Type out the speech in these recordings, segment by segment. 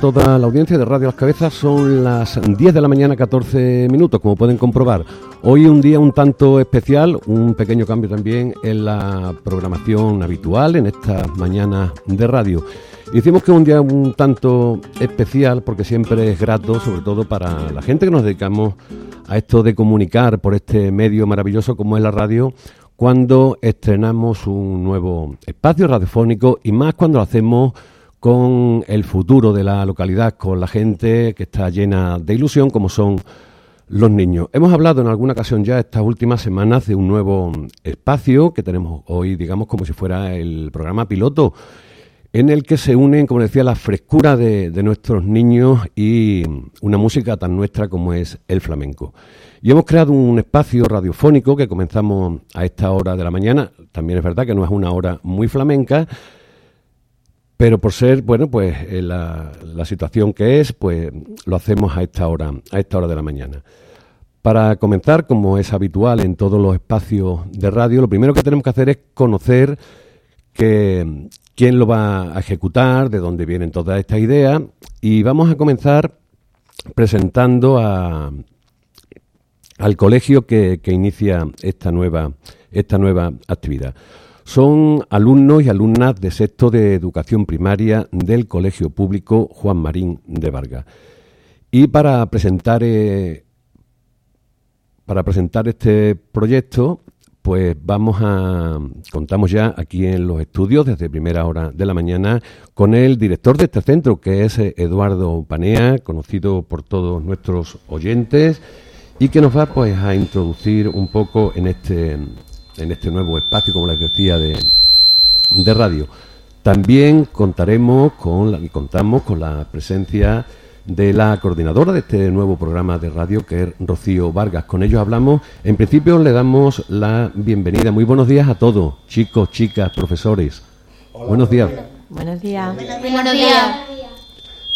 toda la audiencia de Radio Las Cabezas. Son las 10 de la mañana, 14 minutos, como pueden comprobar. Hoy un día un tanto especial, un pequeño cambio también en la programación habitual en estas mañanas de radio. Hicimos que un día un tanto especial porque siempre es grato, sobre todo para la gente que nos dedicamos a esto de comunicar por este medio maravilloso como es la radio, cuando estrenamos un nuevo espacio radiofónico y más cuando lo hacemos con el futuro de la localidad, con la gente que está llena de ilusión, como son los niños. Hemos hablado en alguna ocasión ya estas últimas semanas de un nuevo espacio que tenemos hoy, digamos, como si fuera el programa piloto, en el que se unen, como decía, la frescura de, de nuestros niños y una música tan nuestra como es el flamenco. Y hemos creado un espacio radiofónico que comenzamos a esta hora de la mañana. También es verdad que no es una hora muy flamenca, pero por ser, bueno, pues eh, la, situación que es, pues lo hacemos a esta hora, a esta hora de la mañana. Para comenzar, como es habitual en todos los espacios de radio, lo primero que tenemos que hacer es conocer que, quién lo va a ejecutar, de dónde vienen todas estas ideas, y vamos a comenzar presentando a, al colegio que, que inicia esta nueva, esta nueva actividad. Son alumnos y alumnas de sexto de educación primaria del Colegio Público Juan Marín de Vargas. Y para presentar, eh, para presentar este proyecto, pues vamos a, contamos ya aquí en los estudios desde primera hora de la mañana con el director de este centro, que es eh, Eduardo Panea, conocido por todos nuestros oyentes, y que nos va pues a introducir un poco en este, en este nuevo espacio, como les decía, de, de radio. También contaremos con la, y contamos con la presencia de la coordinadora de este nuevo programa de radio, que es Rocío Vargas. Con ellos hablamos. En principio le damos la bienvenida. Muy buenos días a todos, chicos, chicas, profesores. Hola, buenos días. Buenos días. Buenos días.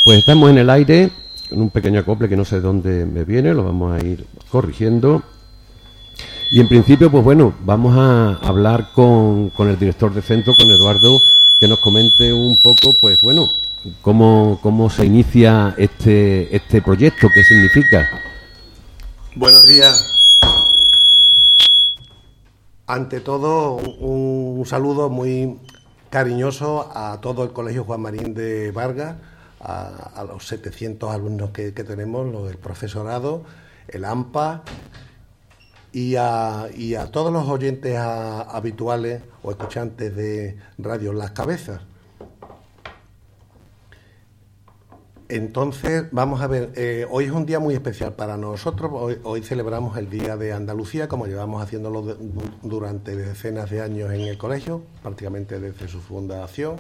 Pues estamos en el aire, en un pequeño acople que no sé de dónde me viene, lo vamos a ir corrigiendo. Y en principio, pues bueno, vamos a hablar con, con, el director de centro, con Eduardo, que nos comente un poco, pues bueno, cómo, cómo se inicia este, este proyecto, qué significa. Buenos días. Ante todo, un, saludo muy cariñoso a todo el Colegio Juan Marín de Vargas, a, a los 700 alumnos que, que tenemos, los del profesorado, el AMPA, y a, y a, todos los oyentes habituales o escuchantes de Radio Las Cabezas. Entonces, vamos a ver, eh, hoy es un día muy especial para nosotros, hoy, hoy, celebramos el Día de Andalucía, como llevamos haciéndolo durante decenas de años en el colegio, prácticamente desde su fundación,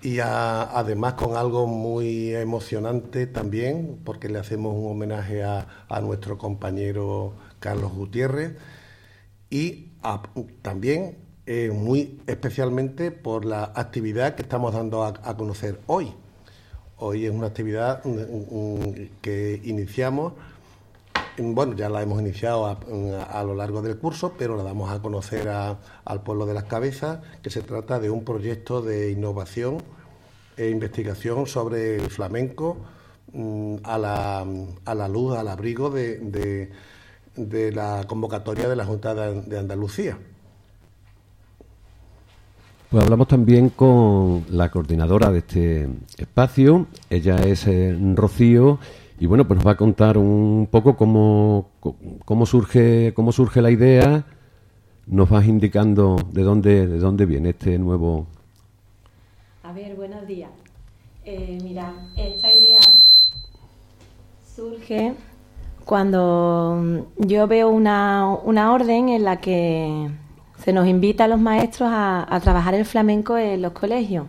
y a, además con algo muy emocionante también, porque le hacemos un homenaje a, a nuestro compañero Carlos Gutiérrez, y también eh, muy especialmente por la actividad que estamos dando a, conocer hoy. Hoy es una actividad que iniciamos, bueno, ya la hemos iniciado a, lo largo del curso, pero la damos a conocer al pueblo de las cabezas, que se trata de un proyecto de innovación e investigación sobre el flamenco mm, a la, luz, al abrigo de de la convocatoria de la Junta de Andalucía. Pues hablamos también con la coordinadora de este espacio, ella es eh, Rocío, y bueno, pues nos va a contar un poco cómo, cómo, surge, cómo surge la idea, nos vas indicando de dónde, de dónde viene este nuevo... A ver, buenos días. Eh, mira, esta idea surge cuando yo veo una, una, orden en la que se nos invita a los maestros a, trabajar el flamenco en los colegios.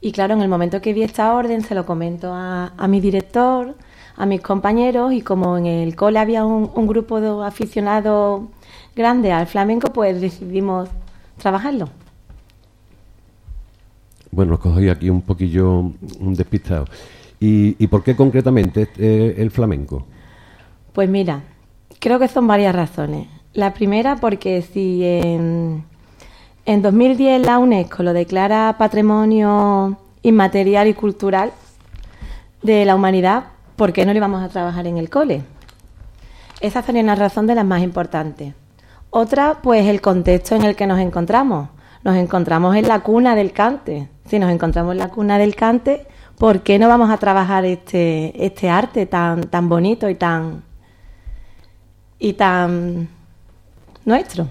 Y claro, en el momento que vi esta orden se lo comento a, mi director, a mis compañeros y como en el cole había un, grupo de aficionados grande al flamenco, pues decidimos trabajarlo. Bueno, os cogí aquí un poquillo un despistado. ¿Y, por qué concretamente este, el flamenco? Pues mira, creo que son varias razones. La primera porque si en, en 2010 la UNESCO lo declara patrimonio inmaterial y cultural, de la humanidad, ¿por qué no le vamos a trabajar en el cole? Esa sería una razón de las más importantes. Otra, pues el contexto en el que nos encontramos. Nos encontramos en la cuna del cante. Si nos encontramos en la cuna del cante, ¿por qué no vamos a trabajar este, este arte tan, tan bonito y tan, y tan nuestro?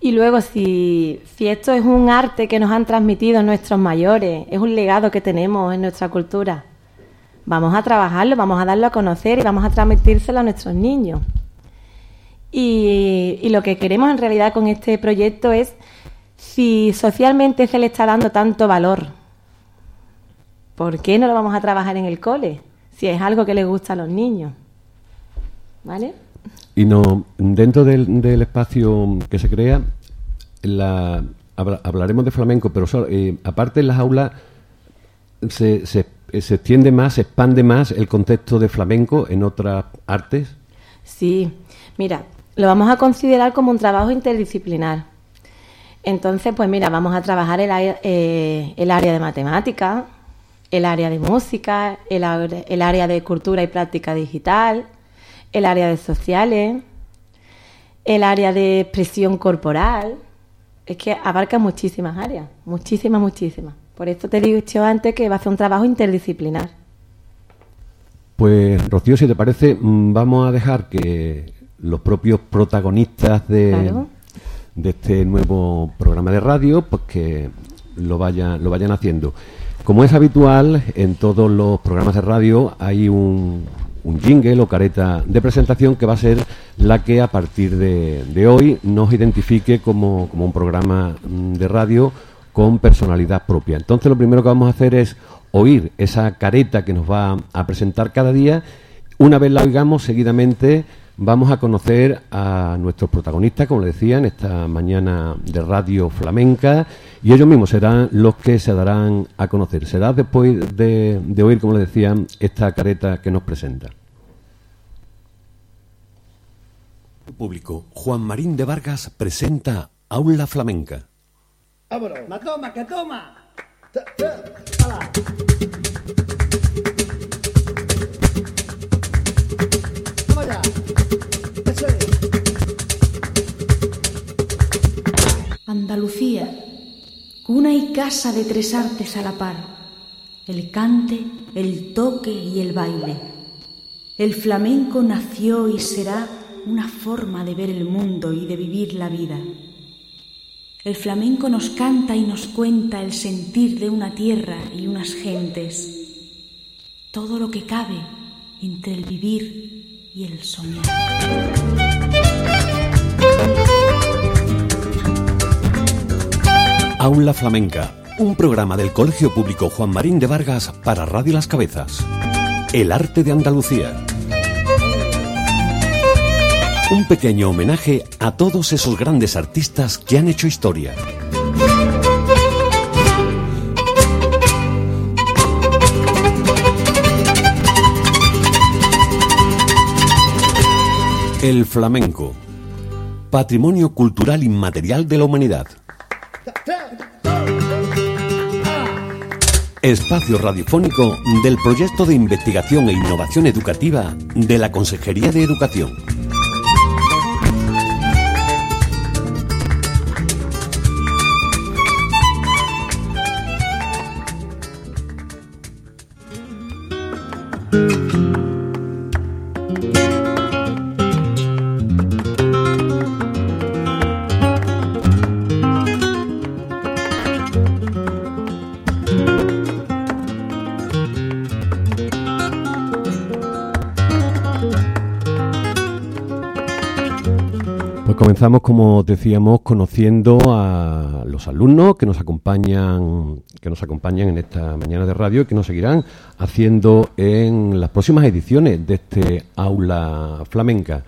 Y luego, si, si esto es un arte que nos han transmitido nuestros mayores, es un legado que tenemos en nuestra cultura, vamos a trabajarlo, vamos a darlo a conocer y vamos a transmitírselo a nuestros niños. Y, y, lo que queremos en realidad con este proyecto es si socialmente se le está dando tanto valor, ¿por qué no lo vamos a trabajar en el cole? Si es algo que le gusta a los niños. ¿Vale? Y no, dentro del, del espacio que se crea, la, hablaremos de flamenco, pero eh, aparte en las aulas se, se, se, extiende más, se expande más el contexto de flamenco en otras artes. Sí, mira, lo vamos a considerar como un trabajo interdisciplinar. Entonces, pues mira, vamos a trabajar el, eh, el área de matemática, el área de música, el, el área de cultura y práctica digital, el área de sociales, el área de expresión corporal. Es que abarca muchísimas áreas, muchísimas, muchísimas. Por esto te digo dicho antes que va a ser un trabajo interdisciplinar. Pues Rocío, si te parece, mm, vamos a dejar que los propios protagonistas de, de este nuevo programa de radio, pues que lo vayan, lo vayan haciendo. Como es habitual, en todos los programas de radio hay un, un jingle o careta de presentación que va a ser la que a partir de, hoy nos identifique como, como, un programa mm, de radio con personalidad propia. Entonces lo primero que vamos a hacer es oír esa careta que nos va a presentar cada día. Una vez la oigamos, seguidamente vamos a conocer a nuestros protagonistas, como le decía, en esta mañana de radio flamenca, y ellos mismos serán los que se darán a conocer. Será después de, de oír, como le decía, esta careta que nos presenta. Público, Juan Marín de Vargas presenta Aula Flamenca. ¡Vámonos! ¡Ma toma, que toma! Andalucía, cuna y casa de tres artes a la par, el cante, el toque y el baile. El flamenco nació y será una forma de ver el mundo y de vivir la vida. El flamenco nos canta y nos cuenta el sentir de una tierra y unas gentes, todo lo que cabe entre el vivir y el soñar. Aula Flamenca, un programa del Colegio Público Juan Marín de Vargas para Radio Las Cabezas. El arte de Andalucía. Un pequeño homenaje a todos esos grandes artistas que han hecho historia. El flamenco, patrimonio cultural inmaterial de la humanidad. Espacio radiofónico del proyecto de investigación e innovación educativa de la Consejería de Educación. Comenzamos, como decíamos, conociendo a los alumnos que nos acompañan, que nos acompañan en esta mañana de radio y que nos seguirán haciendo en las próximas ediciones de este aula flamenca.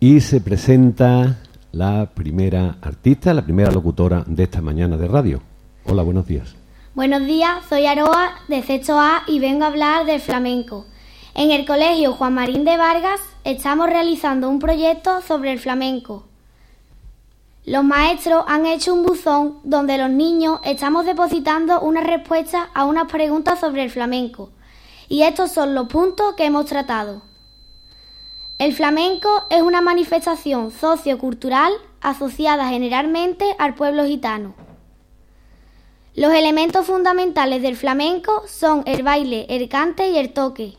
Y se presenta la primera artista, la primera locutora de esta mañana de radio. Hola, buenos días. Buenos días, soy Aroa de Sexto A y vengo a hablar del flamenco. En el colegio Juan Marín de Vargas estamos realizando un proyecto sobre el flamenco. Los maestros han hecho un buzón donde los niños estamos depositando una respuesta a unas preguntas sobre el flamenco Y estos son los puntos que hemos tratado. El flamenco es una manifestación sociocultural asociada generalmente al pueblo gitano. Los elementos fundamentales del flamenco son el baile, el cante y el toque.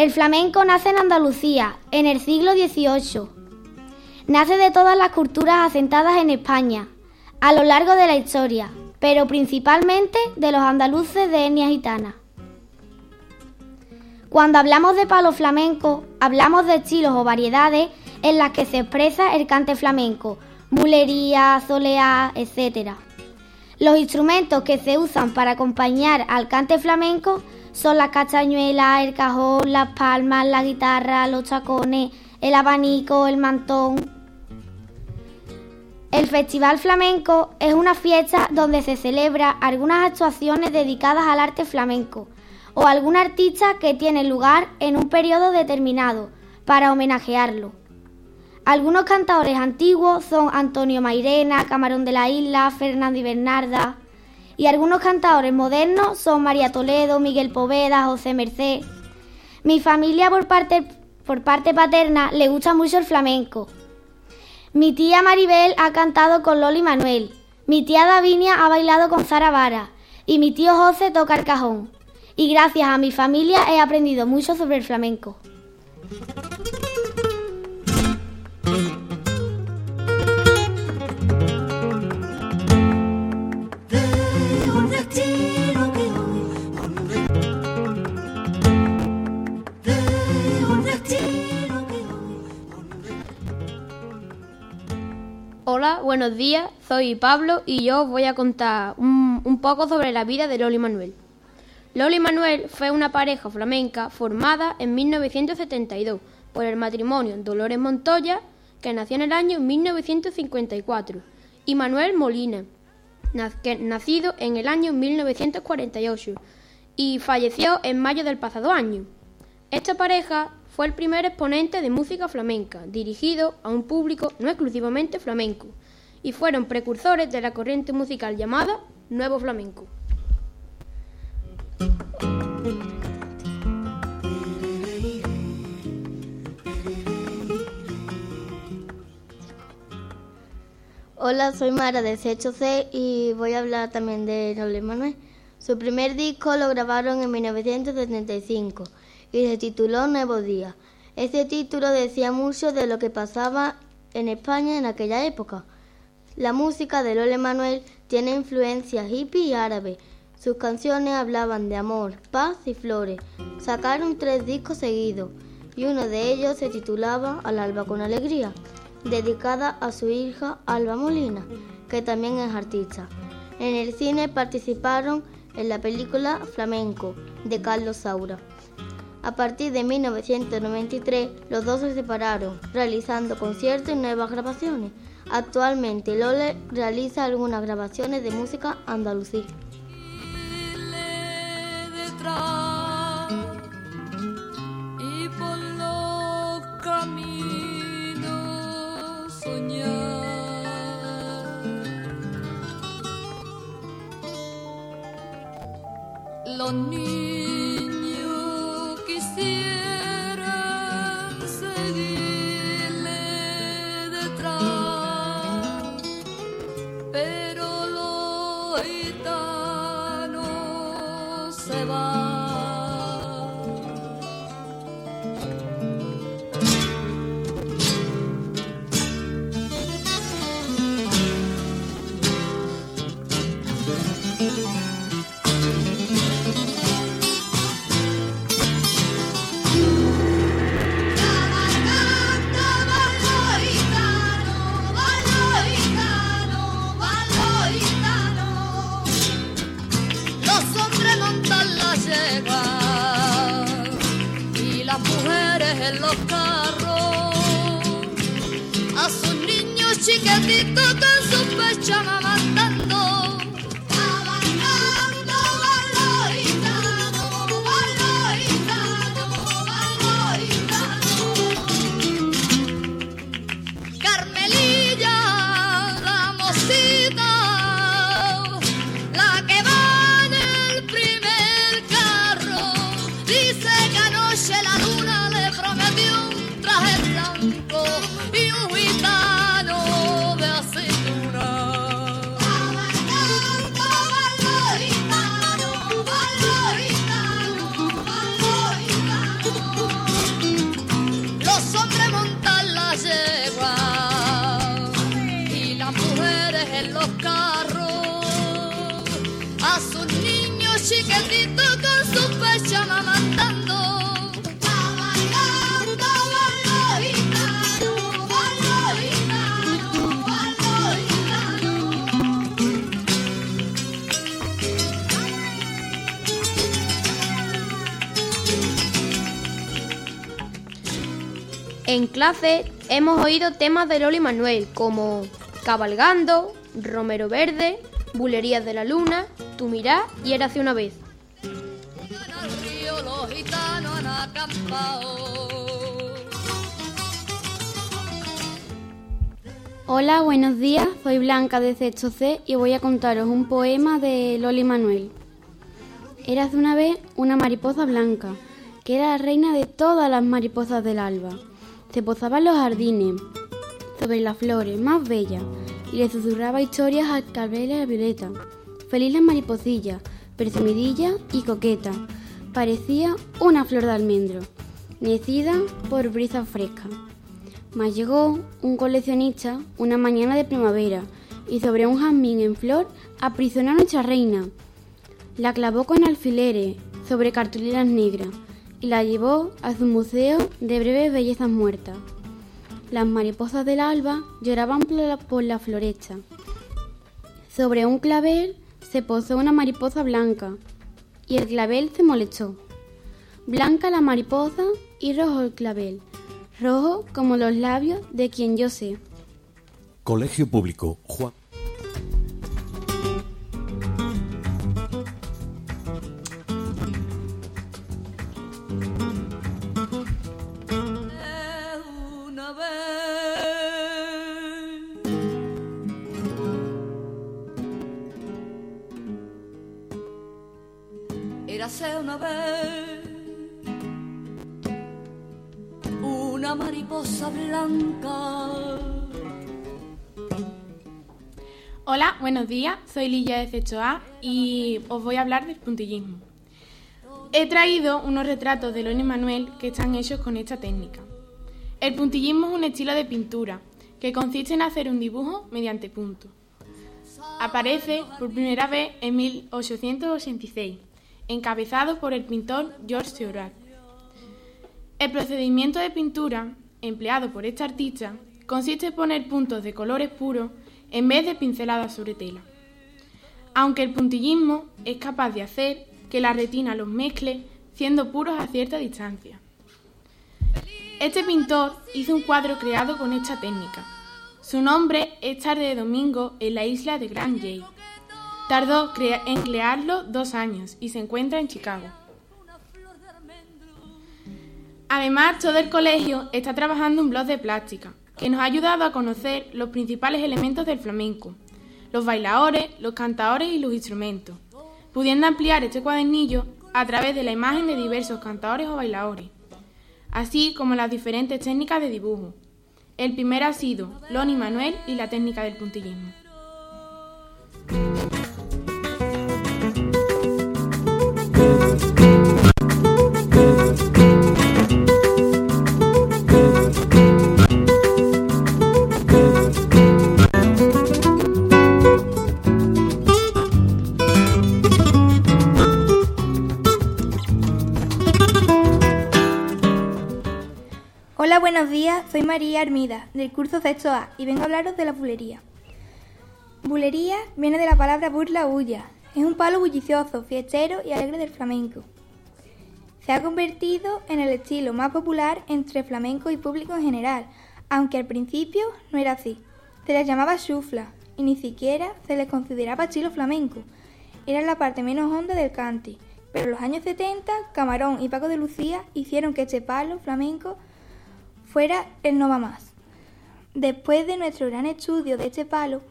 El flamenco nace en Andalucía, en el siglo XVIII. Nace de todas las culturas asentadas en España, a lo largo de la historia, pero principalmente de los andaluces de etnia gitana. Cuando hablamos de palo flamenco, hablamos de estilos o variedades en las que se expresa el cante flamenco, mulería, soleá, etc. Los instrumentos que se usan para acompañar al cante flamenco son las castañuelas, el cajón, las palmas, la guitarra, los chacones, el abanico, el mantón. El Festival Flamenco es una fiesta donde se celebra algunas actuaciones dedicadas al arte flamenco o algún artista que tiene lugar en un periodo determinado para homenajearlo. Algunos cantadores antiguos son Antonio Mairena, Camarón de la Isla, Fernando y Bernarda. Y algunos cantadores modernos son María Toledo, Miguel Poveda, José Merced. Mi familia por parte, por parte paterna le gusta mucho el flamenco. Mi tía Maribel ha cantado con Loli Manuel. Mi tía Davinia ha bailado con Zara Vara. Y mi tío José toca el cajón y gracias a mi familia he aprendido mucho sobre el flamenco. Buenos días, soy Pablo y yo os voy a contar un, un poco sobre la vida de Loli Manuel. Loli Manuel fue una pareja flamenca formada en 1972 por el matrimonio Dolores Montoya, que nació en el año 1954, y Manuel Molina, nacido en el año 1948 y falleció en mayo del pasado año. Esta pareja fue el primer exponente de música flamenca, dirigido a un público no exclusivamente flamenco, y fueron precursores de la corriente musical llamada Nuevo Flamenco. Hola, soy Mara de C8C y voy a hablar también de Noble Manuel. Su primer disco lo grabaron en 1975 y se tituló Nuevo Día. Este título decía mucho de lo que pasaba en España en aquella época. La música de Lole Manuel tiene influencia hippie y árabe sus canciones hablaban de amor, paz y flores. Sacaron tres discos seguidos y uno de ellos se titulaba Al alba con alegría, dedicada a su hija Alba Molina, que también es artista. En el cine participaron en la película Flamenco de Carlos Saura. A partir de 1993, los dos se separaron, realizando conciertos y nuevas grabaciones. Actualmente, Lole realiza algunas grabaciones de música andalusí. Los niños En clase hemos oído temas de Loli Manuel como Cabalgando, Romero Verde, Bulerías de la Luna, Tu Mirá y Érase una vez. Hola, buenos días. Soy Blanca de Sexto C y voy a contaros un poema de Loli Manuel. Érase una vez una mariposa blanca, que era la reina de todas las mariposas del alba. Se posaba en los jardines, sobre las flores más bellas, y le susurraba historias al clavel y a la violeta. Feliz la mariposilla, presumidilla y coqueta. Parecía una flor de almendro, necida por brisa fresca. Mas llegó un coleccionista una mañana de primavera y sobre un jazmín en flor aprisionó a nuestra reina. La clavó con alfileres sobre cartulinas negras y la llevó a su museo de breves bellezas muertas. Las mariposas del alba lloraban por la, por la floresta. Sobre un clavel se posó una mariposa blanca y el clavel se molestó. Blanca la mariposa y rojo el clavel, rojo como los labios de quien yo sé. Colegio Público Juan. Soy Lilla de Sexto A y os voy a hablar del puntillismo. He traído unos retratos de Loni Manuel que están hechos con esta técnica. El puntillismo es un estilo de pintura que consiste en hacer un dibujo mediante puntos. Aparece por primera vez en 1886, encabezado por el pintor Georges Seurat. El procedimiento de pintura empleado por este artista consiste en poner puntos de colores puros en vez de pinceladas sobre tela. Aunque el puntillismo es capaz de hacer que la retina los mezcle siendo puros a cierta distancia. Este pintor hizo un cuadro creado con esta técnica. Su nombre es Tarde de Domingo en la isla de Grand Jay. Tardó en crearlo dos años y se encuentra en Chicago. Además, todo el colegio está trabajando un blog de plástica, que nos ha ayudado a conocer los principales elementos del flamenco, los bailadores, los cantadores y los instrumentos, pudiendo ampliar este cuadernillo a través de la imagen de diversos cantadores o bailadores, así como las diferentes técnicas de dibujo. El primero ha sido Loni Manuel y la técnica del puntillismo. Buenos días. Soy María Armida, del curso sexto A, y vengo a hablaros de la bulería. Bulería viene de la palabra burla o bulla. Es un palo bullicioso, fiestero y alegre del flamenco. Se ha convertido en el estilo más popular entre flamenco y público en general, aunque al principio no era así. Se les llamaba chufla y ni siquiera se les consideraba estilo flamenco. Era la parte menos honda del cante. Pero en los años 70, Camarón y Paco de Lucía hicieron que este palo flamenco fuera el no va más. Después de nuestro gran estudio de este palo,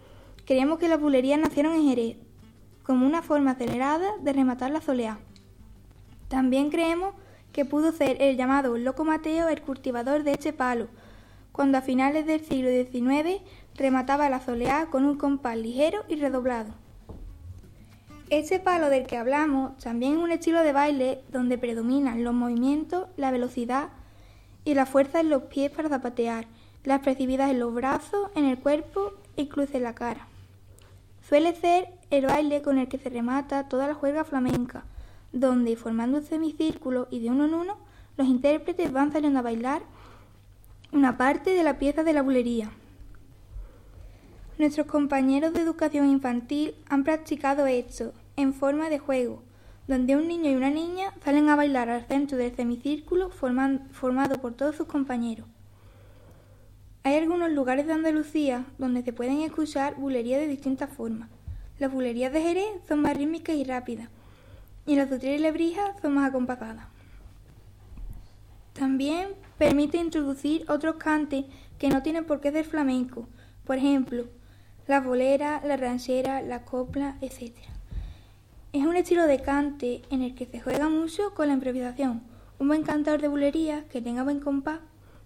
creemos que las bulerías nacieron en Jerez, como una forma acelerada de rematar la soleá. También creemos que pudo ser el llamado Loco Mateo el cultivador de este palo, cuando a finales del siglo XIX remataba la soleá con un compás ligero y redoblado. Este palo del que hablamos también es un estilo de baile donde predominan los movimientos, la velocidad y la fuerza en los pies para zapatear, la expresividad en los brazos, en el cuerpo e incluso en la cara. Suele ser el baile con el que se remata toda la juerga flamenca, donde formando un semicírculo y de uno en uno, los intérpretes van saliendo a bailar una parte de la pieza de la bulería. Nuestros compañeros de educación infantil han practicado esto en forma de juego, donde un niño y una niña salen a bailar al centro del semicírculo formado por todos sus compañeros. Hay algunos lugares de Andalucía donde se pueden escuchar bulerías de distintas formas. Las bulerías de Jerez son más rítmicas y rápidas, y las de Utrera y Lebrija son más acompasadas. También permite introducir otros cantes que no tienen por qué ser flamenco, por ejemplo, la bolera, la ranchera, la copla, etc. Es un estilo de cante en el que se juega mucho con la improvisación. Un buen cantador de bulería que tenga buen compás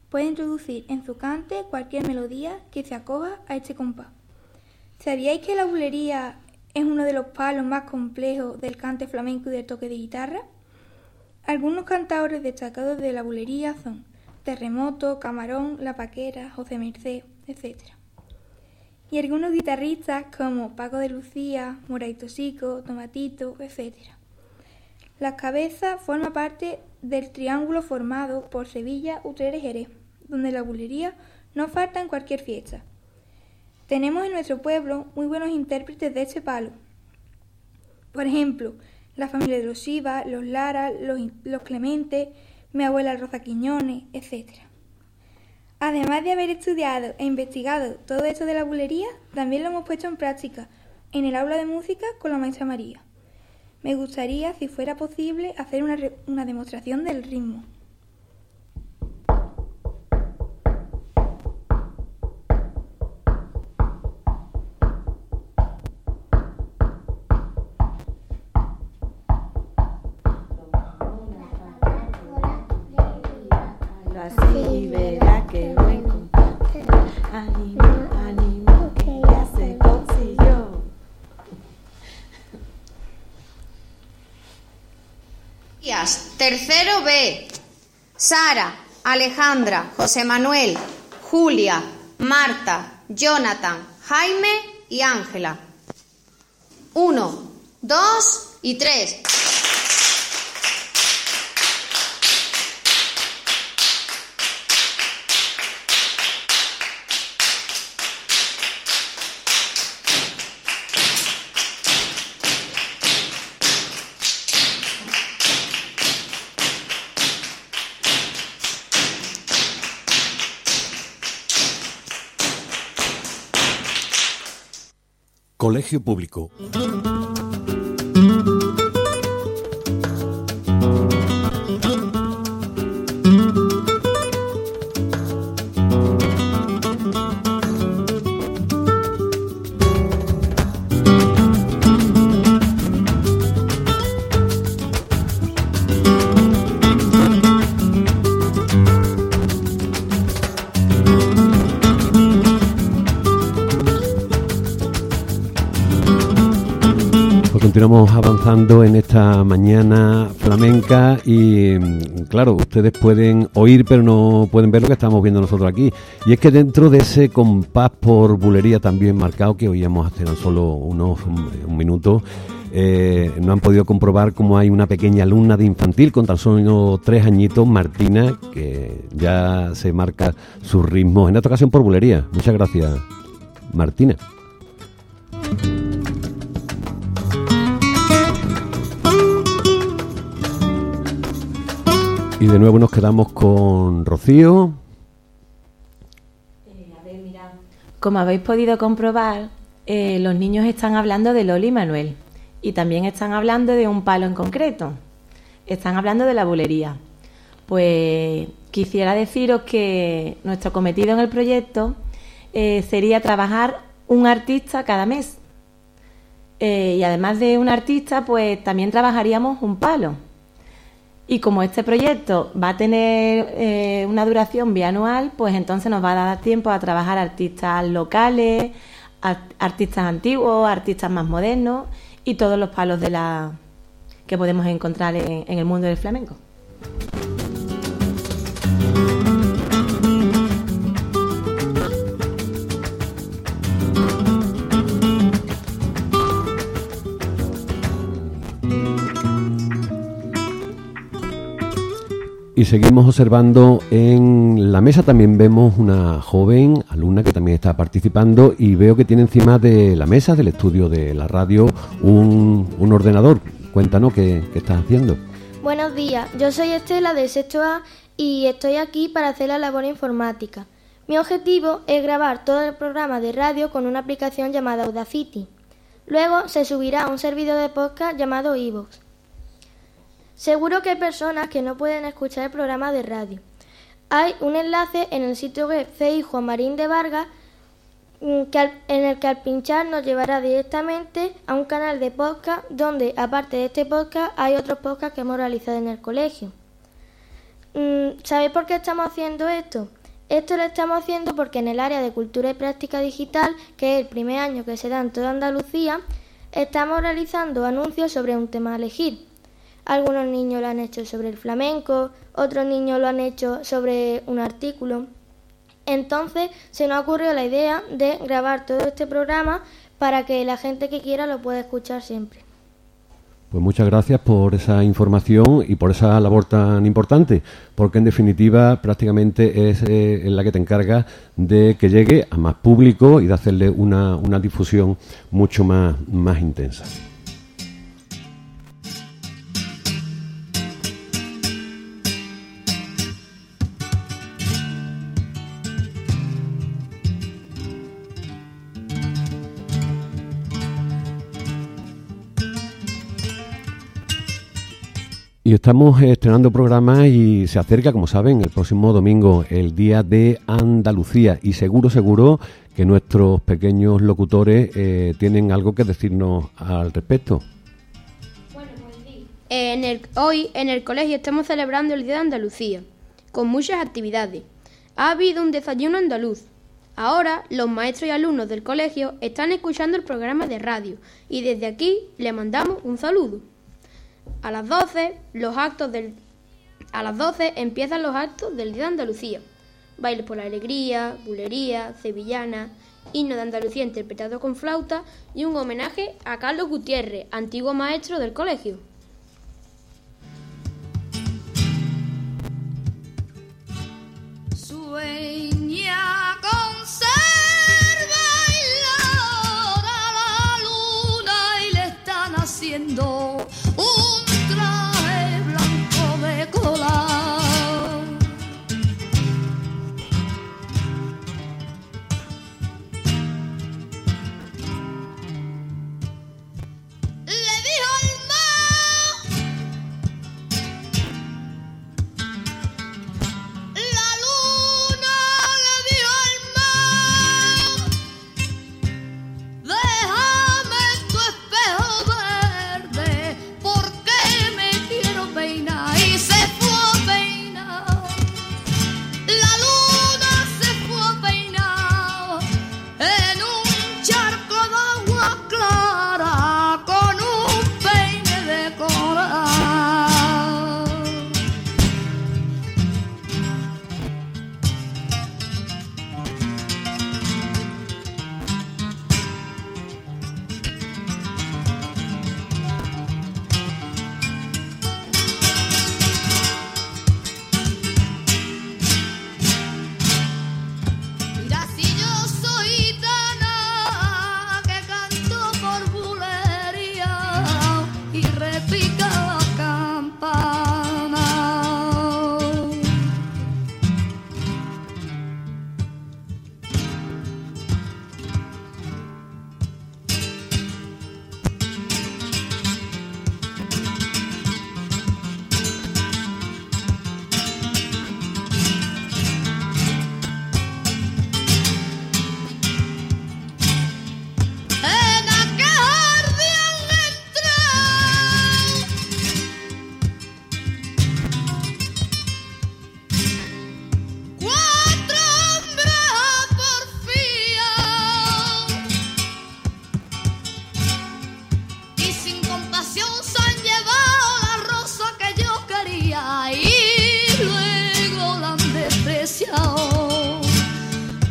puede introducir en su cante cualquier melodía que se acoja a este compás. ¿Sabíais que la bulería es uno de los palos más complejos del cante flamenco y del toque de guitarra? Algunos cantadores destacados de la bulería son Terremoto, Camarón, La Paquera, José Merced, etc. Y algunos guitarristas como Paco de Lucía, Moraito Sico, Tomatito, etc. La cabeza forma parte del triángulo formado por Sevilla, Utrera y Jerez, donde la bulería no falta en cualquier fiesta. Tenemos en nuestro pueblo muy buenos intérpretes de este palo. Por ejemplo, la familia de los Shiva, los Lara, los, los Clemente, mi abuela Rosa Quiñones, etc. Además de haber estudiado e investigado todo esto de la bulería, también lo hemos puesto en práctica en el aula de música con la maestra María. Me gustaría, si fuera posible, hacer una, una demostración del ritmo. Así Sara, Alejandra, José Manuel, Julia, Marta, Jonathan, Jaime y Ángela. Uno, dos y tres. Público. Continuamos avanzando en esta mañana flamenca y claro, ustedes pueden oír pero no pueden ver lo que estamos viendo nosotros aquí. Y es que dentro de ese compás por bulería también marcado que oíamos hace tan solo unos un, eh, no han podido comprobar cómo hay una pequeña alumna de infantil con tan solo tres añitos, Martina, que ya se marca sus ritmos, en esta ocasión por bulería. Muchas gracias, Martina. Y de nuevo nos quedamos con Rocío. Como habéis podido comprobar, eh, los niños están hablando de Loli y Manuel y también están hablando de un palo en concreto. Están hablando de la bulería. Pues quisiera deciros que nuestro cometido en el proyecto eh, sería trabajar un artista cada mes. Eh, y además de un artista, pues también trabajaríamos un palo. Y como este proyecto va a tener eh, una duración bianual, pues entonces nos va a dar tiempo a trabajar artistas locales, ar- artistas antiguos, artistas más modernos y todos los palos de la que podemos encontrar en, en el mundo del flamenco. Y seguimos observando en la mesa también vemos una joven alumna que también está participando y veo que tiene encima de la mesa del estudio de la radio un, un ordenador. Cuéntanos qué, qué estás haciendo. Buenos días, yo soy Estela de sexto A y estoy aquí para hacer la labor informática. Mi objetivo es grabar todo el programa de radio con una aplicación llamada Audacity. Luego se subirá a un servidor de podcast llamado iVoox. Seguro que hay personas que no pueden escuchar el programa de radio. Hay un enlace en el sitio web CI Juan Marín de Vargas mm, en el que al pinchar nos llevará directamente a un canal de podcast donde, aparte de este podcast, hay otros podcasts que hemos realizado en el colegio. Mm, ¿Sabéis por qué estamos haciendo esto? Esto lo estamos haciendo porque en el área de cultura y práctica digital, que es el primer año que se da en toda Andalucía, estamos realizando anuncios sobre un tema a elegir. Algunos niños lo han hecho sobre el flamenco, otros niños lo han hecho sobre un artículo. Entonces se nos ocurrió la idea de grabar todo este programa para que la gente que quiera lo pueda escuchar siempre. Pues muchas gracias por esa información y por esa labor tan importante, porque en definitiva prácticamente es eh, la que te encargas de que llegue a más público y de hacerle una, una difusión mucho más, más intensa. Estamos estrenando programa y se acerca, como saben, el próximo domingo, el Día de Andalucía. Y seguro, seguro que nuestros pequeños locutores eh, tienen algo que decirnos al respecto. En el- hoy en el colegio estamos celebrando el Día de Andalucía, con muchas actividades. Ha habido un desayuno andaluz. Ahora los maestros y alumnos del colegio están escuchando el programa de radio y desde aquí le mandamos un saludo. A las 12 los actos del a las 12 empiezan los actos del Día de Andalucía. Bailes por la alegría, bulería, sevillana, himno de Andalucía interpretado con flauta y un homenaje a Carlos Gutiérrez, antiguo maestro del colegio.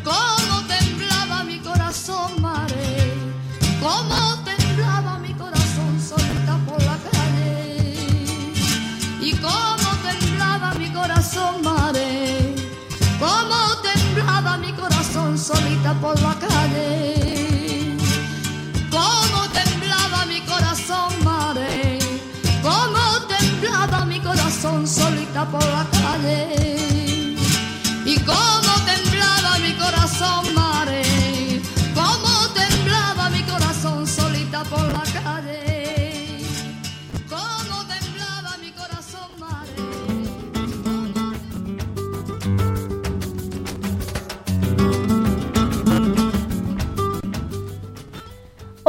Como temblaba mi corazón, madre. Como temblaba mi corazón solita por la cadena. Y como temblaba mi corazón, madre. Como temblaba mi corazón solita por la cadena. Como temblaba mi corazón, madre. Como temblaba mi corazón solita por la cadena.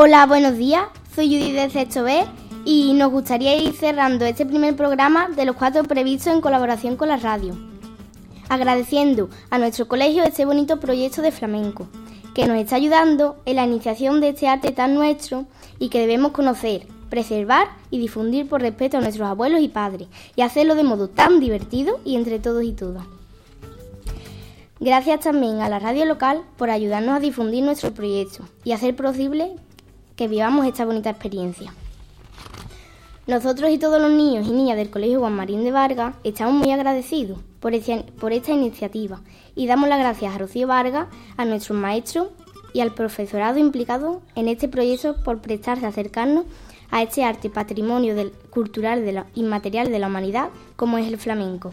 Hola, buenos días. Soy Judith de Sexto B y nos gustaría ir cerrando este primer programa de los cuatro previstos en colaboración con la radio. Agradeciendo a nuestro colegio este bonito proyecto de flamenco, que nos está ayudando en la iniciación de este arte tan nuestro y que debemos conocer, preservar y difundir por respeto a nuestros abuelos y padres, y hacerlo de modo tan divertido y entre todos y todas. Gracias también a la radio local por ayudarnos a difundir nuestro proyecto y hacer posible que vivamos esta bonita experiencia. Nosotros y todos los niños y niñas del Colegio Juan Marín de Vargas estamos muy agradecidos por, esta- iniciativa y damos las gracias a Rocío Vargas, a nuestros maestros y al profesorado implicado en este proyecto por prestarse a acercarnos a este arte patrimonio cultural inmaterial de la humanidad como es el flamenco.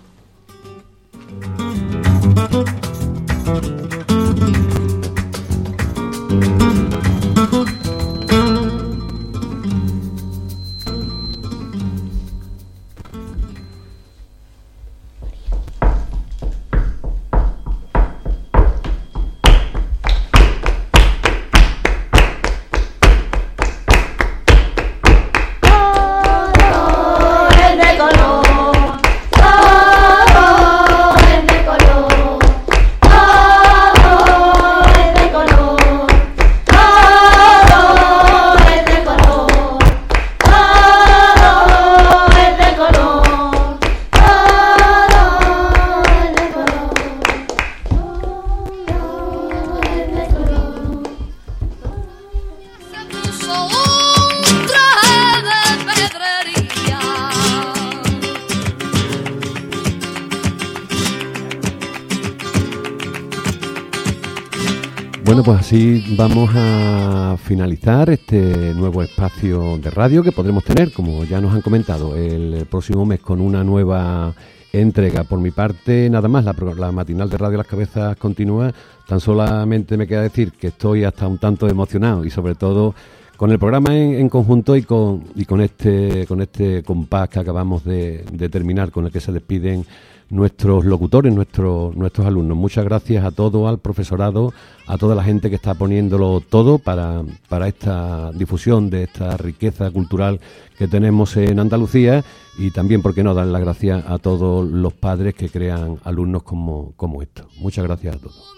Así vamos a finalizar este nuevo espacio de radio que podremos tener, como ya nos han comentado, el próximo mes con una nueva entrega. Por mi parte, nada más, la, la matinal de Radio Las Cabezas continúa. Tan solamente me queda decir que estoy hasta un tanto emocionado y sobre todo con el programa en, en conjunto y con, y con este con este compás que acabamos de, de terminar, con el que se despiden nuestros locutores, nuestros nuestros alumnos. Muchas gracias a todo, al profesorado, a toda la gente que está poniéndolo todo para, para esta difusión de esta riqueza cultural que tenemos en Andalucía y también, ¿por qué no?, dar las gracias a todos los padres que crean alumnos como, como estos. Muchas gracias a todos.